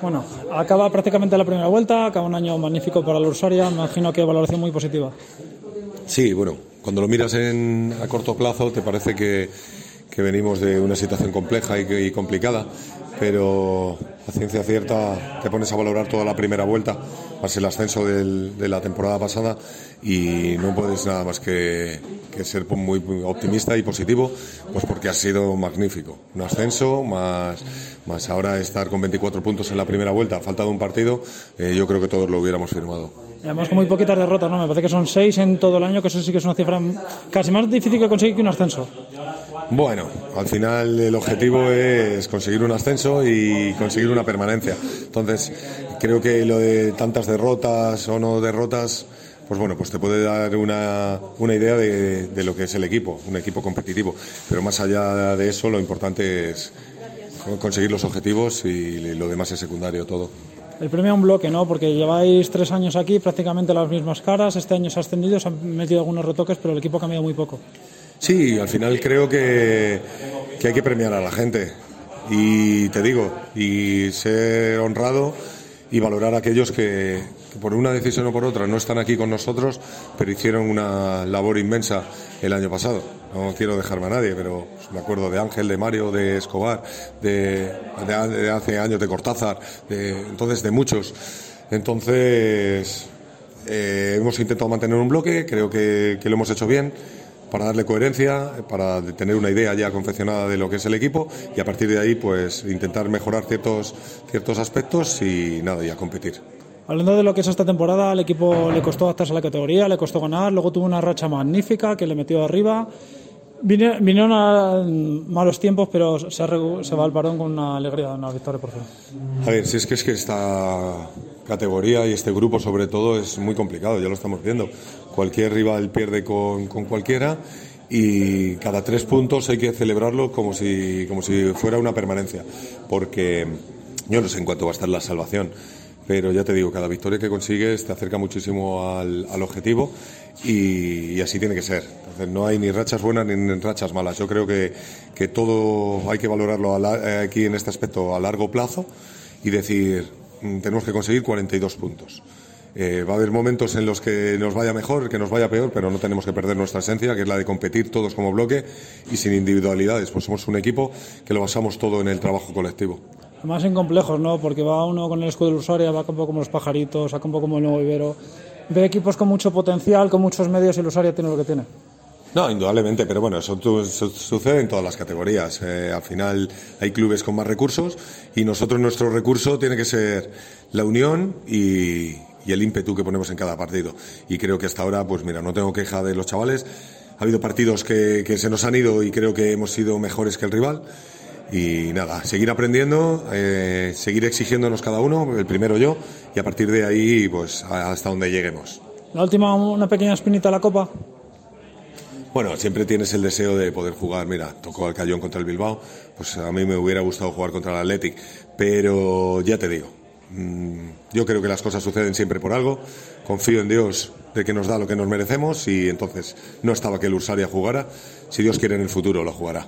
Bueno, acaba prácticamente la primera vuelta, acaba un año magnífico para la Ursaria, me imagino que valoración muy positiva. Sí, bueno, cuando lo miras en, a corto plazo te parece que, que venimos de una situación compleja y, y, complicada, pero a ciencia cierta te pones a valorar toda la primera vuelta, más el ascenso de la temporada pasada y no puedes nada más que, ser muy, muy, optimista y positivo, pues porque ha sido magnífico. Un ascenso, más, más ahora estar con 24 puntos en la primera vuelta, ha faltado un partido, eh, yo creo que todos lo hubiéramos firmado. Además, con muy poquitas derrotas, ¿no? Me parece que son seis en todo el año, que eso sí que es una cifra casi más difícil que conseguir que un ascenso. Bueno, al final el objetivo es conseguir un ascenso y conseguir una permanencia. Entonces, creo que lo de tantas derrotas o no derrotas, pues bueno, pues te puede dar una, una idea de, lo que es el equipo, un equipo competitivo. Pero más allá de eso, lo importante es conseguir los objetivos y lo demás es secundario todo. El premio a un bloque, ¿no? Porque lleváis tres años aquí, prácticamente las mismas caras. Este año se ha ascendido, se han metido algunos retoques, pero el equipo ha cambiado muy poco. Sí, al final creo que, que hay que premiar a la gente. Y te digo, y ser honrado y valorar a aquellos que, por una decisión o por otra no están aquí con nosotros, pero hicieron una labor inmensa el año pasado. No quiero dejarme a nadie, pero me acuerdo de Ángel, de Mario, de Escobar, de, de, hace años de Cortázar, de, entonces de muchos. Entonces eh, hemos intentado mantener un bloque, creo que lo hemos hecho bien para darle coherencia, para tener una idea ya confeccionada de lo que es el equipo y a partir de ahí pues intentar mejorar ciertos, ciertos aspectos y nada, y a competir. Hablando de lo que es esta temporada, al equipo le costó adaptarse a la categoría, le costó ganar, luego tuvo una racha magnífica que le metió arriba. Vinieron a malos tiempos, pero se, se va al parón con una alegría, una victoria por fin. A ver, si es que es que esta categoría y este grupo sobre todo es muy complicado, ya lo estamos viendo. Cualquier rival pierde con, con cualquiera y cada tres puntos hay que celebrarlo como si, como si fuera una permanencia, porque yo no sé en cuánto va a estar la salvación pero ya te digo, cada victoria que consigues te acerca muchísimo al, objetivo y, así tiene que ser. Entonces, no hay ni rachas buenas ni rachas malas. Yo creo que, que todo hay que valorarlo a la, aquí en este aspecto a largo plazo y decir, tenemos que conseguir 42 puntos. Eh, va a haber momentos en los que nos vaya mejor, que nos vaya peor, pero no tenemos que perder nuestra esencia, que es la de competir todos como bloque y sin individualidades. Pues somos un equipo que lo basamos todo en el trabajo colectivo. Más en complejos, ¿no? Porque va uno con el escudo de Usuaria, va un poco como los pajaritos, saca un poco como el nuevo Ibero. Ve equipos con mucho potencial, con muchos medios y el tiene lo que tiene. No, indudablemente, pero bueno, eso, sucede en todas las categorías. Eh, al final hay clubes con más recursos y nosotros nuestro recurso tiene que ser la unión y, el ímpetu que ponemos en cada partido. Y creo que hasta ahora, pues mira, no tengo queja de los chavales. Ha habido partidos que se nos han ido y creo que hemos sido mejores que el rival y nada, seguir aprendiendo, eh, seguir exigiéndonos cada uno, el primero yo, y a partir de ahí, pues hasta donde lleguemos. La última, una pequeña espinita a la copa. Bueno, siempre tienes el deseo de poder jugar. Mira, tocó al Cayón contra el Bilbao, pues a mí me hubiera gustado jugar contra el Athletic, pero ya te digo, mmm, yo creo que las cosas suceden siempre por algo. Confío en Dios de que nos da lo que nos merecemos y entonces no estaba que el Ursaria jugara. Si Dios quiere en el futuro lo jugará.